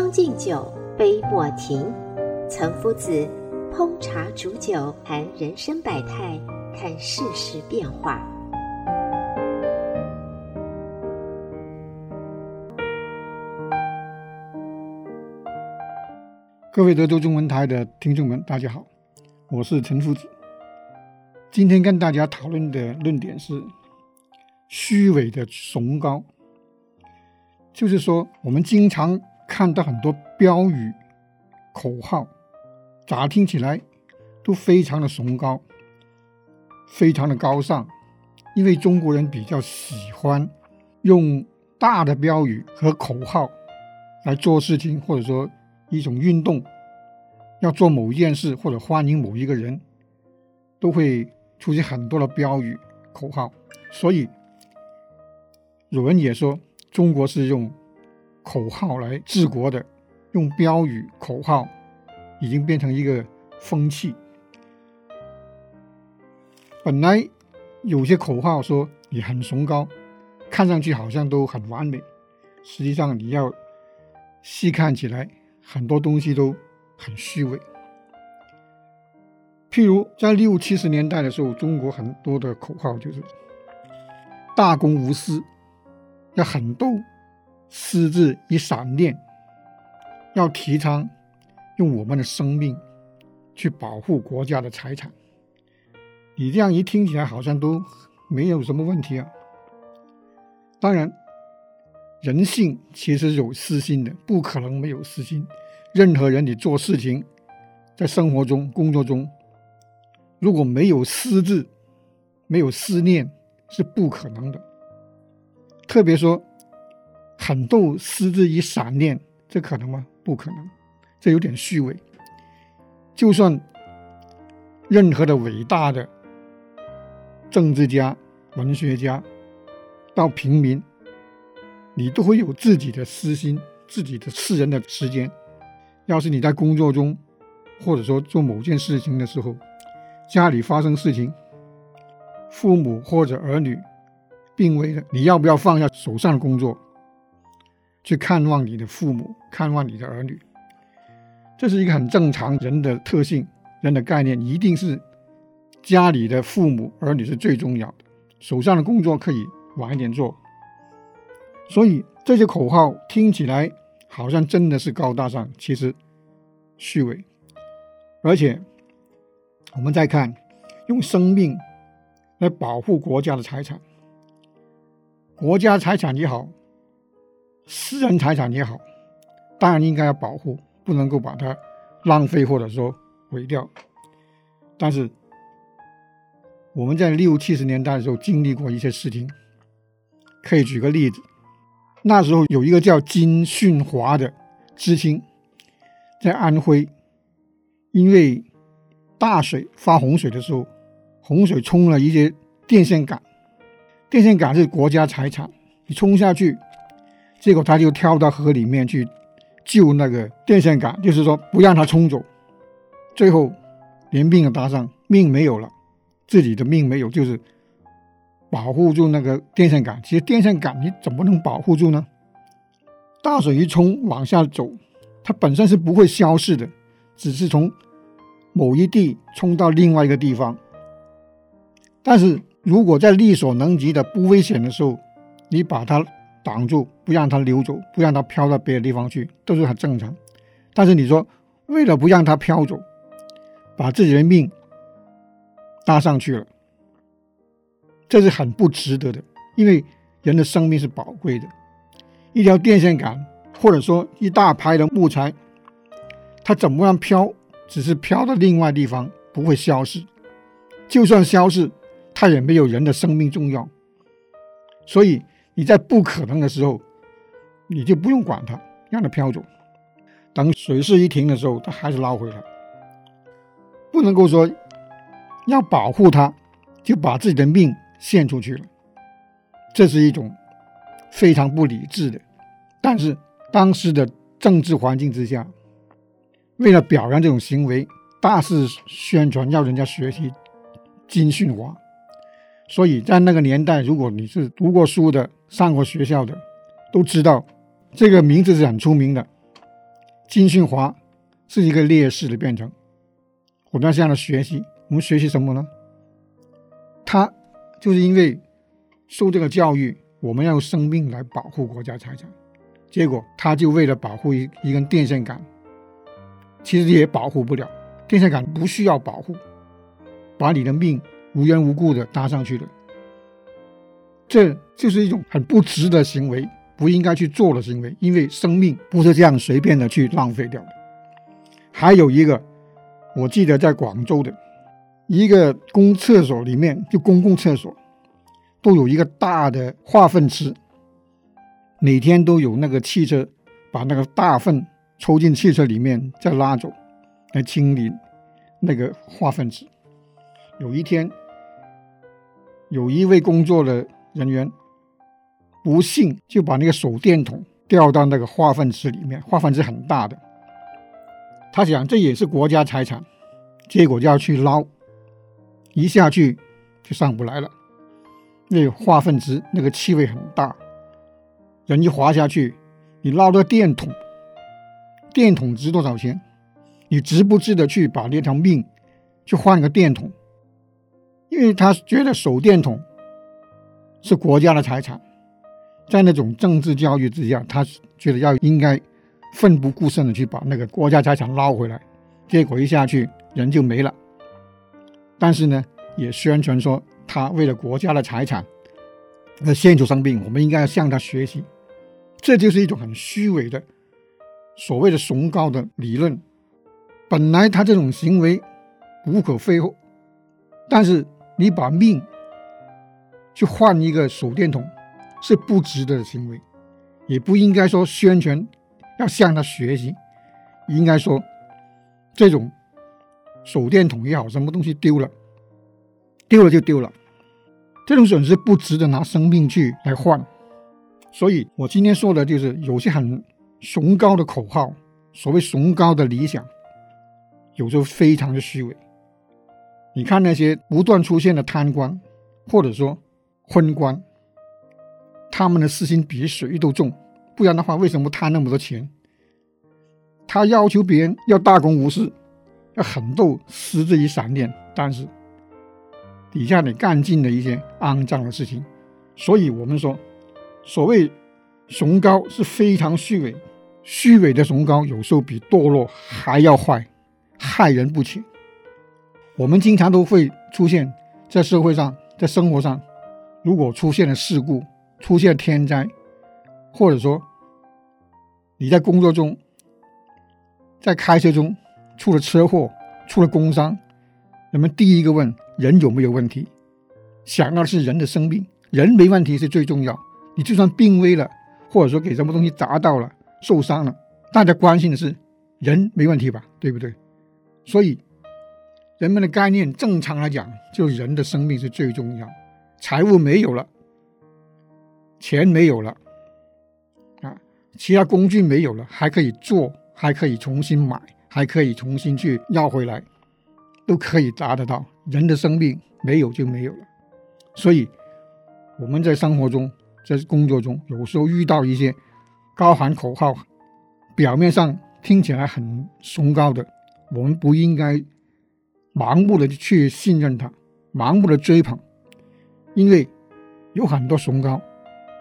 将进酒，杯莫停。岑夫子烹茶煮酒，谈人生百态，看世事变化。各位德州中文台的听众们，大家好，我是岑夫子。今天跟大家讨论的论点是虚伪的崇高，就是说我们经常。看到很多标语、口号，咋听起来都非常的崇高，非常的高尚。因为中国人比较喜欢用大的标语和口号来做事情，或者说一种运动，要做某一件事或者欢迎某一个人，都会出现很多的标语、口号。所以有人也说，中国是用。口号来治国的，用标语口号已经变成一个风气。本来有些口号说你很崇高，看上去好像都很完美，实际上你要细看起来，很多东西都很虚伪。譬如在六七十年代的时候，中国很多的口号就是“大公无私”，要很斗。私自一闪念，要提倡用我们的生命去保护国家的财产。你这样一听起来好像都没有什么问题啊。当然，人性其实有私心的，不可能没有私心。任何人你做事情，在生活中、工作中，如果没有私字、没有思念，是不可能的。特别说。很多私自一闪念，这可能吗？不可能，这有点虚伪。就算任何的伟大的政治家、文学家，到平民，你都会有自己的私心、自己的私人的时间。要是你在工作中，或者说做某件事情的时候，家里发生事情，父母或者儿女病危了，你要不要放下手上的工作？去看望你的父母，看望你的儿女，这是一个很正常人的特性，人的概念，一定是家里的父母儿女是最重要的，手上的工作可以晚一点做。所以这些口号听起来好像真的是高大上，其实虚伪。而且我们再看，用生命来保护国家的财产，国家财产也好。私人财产也好，当然应该要保护，不能够把它浪费或者说毁掉。但是我们在六七十年代的时候经历过一些事情，可以举个例子。那时候有一个叫金训华的知青，在安徽，因为大水发洪水的时候，洪水冲了一些电线杆，电线杆是国家财产，你冲下去。结果他就跳到河里面去救那个电线杆，就是说不让他冲走。最后连命也搭上，命没有了，自己的命没有，就是保护住那个电线杆。其实电线杆你怎么能保护住呢？大水一冲往下走，它本身是不会消失的，只是从某一地冲到另外一个地方。但是如果在力所能及的不危险的时候，你把它。挡住，不让它流走，不让它飘到别的地方去，都是很正常。但是你说，为了不让它飘走，把自己的命搭上去了，这是很不值得的。因为人的生命是宝贵的，一条电线杆或者说一大排的木材，它怎么样飘，只是飘到另外地方，不会消失。就算消失，它也没有人的生命重要。所以你在不可能的时候，你就不用管它，让它飘走。等水势一停的时候，它还是捞回来。不能够说要保护它，就把自己的命献出去了，这是一种非常不理智的。但是当时的政治环境之下，为了表扬这种行为，大肆宣传要人家学习金训华。所以在那个年代，如果你是读过书的、上过学校的，都知道这个名字是很出名的。金训华是一个烈士的变成。我们要向他学习，我们学习什么呢？他就是因为受这个教育，我们要用生命来保护国家财产，结果他就为了保护一一根电线杆，其实也保护不了。电线杆不需要保护，把你的命。无缘无故的搭上去了，这就是一种很不值的行为，不应该去做的行为。因为生命不是这样随便的去浪费掉的。还有一个，我记得在广州的一个公厕所里面，就公共厕所，都有一个大的化粪池，每天都有那个汽车把那个大粪抽进汽车里面，再拉走，来清理那个化粪池。有一天，有一位工作的人员不幸就把那个手电筒掉到那个化粪池里面，化粪池很大的，他想这也是国家财产，结果就要去捞，一下去就上不来了。那个化粪池那个气味很大，人一滑下去，你捞个电筒，电筒值多少钱？你值不值得去把那条命去换个电筒？因为他觉得手电筒是国家的财产，在那种政治教育之下，他觉得要应该奋不顾身的去把那个国家财产捞回来，结果一下去人就没了。但是呢，也宣传说他为了国家的财产而献出生命，我们应该要向他学习。这就是一种很虚伪的所谓的崇高的理论。本来他这种行为无可厚非，但是。你把命去换一个手电筒，是不值得的行为，也不应该说宣传要向他学习，应该说这种手电筒也好，什么东西丢了，丢了就丢了，这种损失不值得拿生命去来换。所以我今天说的就是有些很崇高的口号，所谓崇高的理想，有时候非常的虚伪。你看那些不断出现的贪官，或者说昏官，他们的私心比水都重。不然的话，为什么贪那么多钱？他要求别人要大公无私，要狠斗失之于闪电，但是底下你干尽了一些肮脏的事情。所以我们说，所谓崇高是非常虚伪，虚伪的崇高有时候比堕落还要坏，害人不浅。我们经常都会出现在社会上，在生活上，如果出现了事故，出现天灾，或者说你在工作中，在开车中出了车祸，出了工伤，人们第一个问人有没有问题，想到的是人的生命，人没问题是最重要。你就算病危了，或者说给什么东西砸到了，受伤了，大家关心的是人没问题吧，对不对？所以。人们的概念，正常来讲，就是人的生命是最重要。财务没有了，钱没有了，啊，其他工具没有了，还可以做，还可以重新买，还可以重新去要回来，都可以达得到。人的生命没有就没有了。所以我们在生活中，在工作中，有时候遇到一些高喊口号，表面上听起来很崇高的，我们不应该。盲目的去信任他，盲目的追捧，因为有很多崇高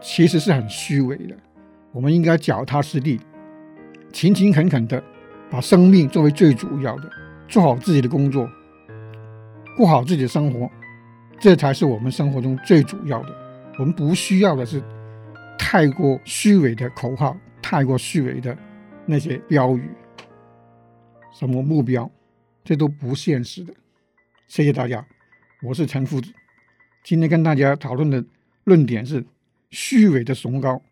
其实是很虚伪的。我们应该脚踏实地，勤勤恳恳的把生命作为最主要的，做好自己的工作，过好自己的生活，这才是我们生活中最主要的。我们不需要的是太过虚伪的口号，太过虚伪的那些标语，什么目标。这都不现实的。谢谢大家，我是陈夫子，今天跟大家讨论的论点是虚伪的崇高。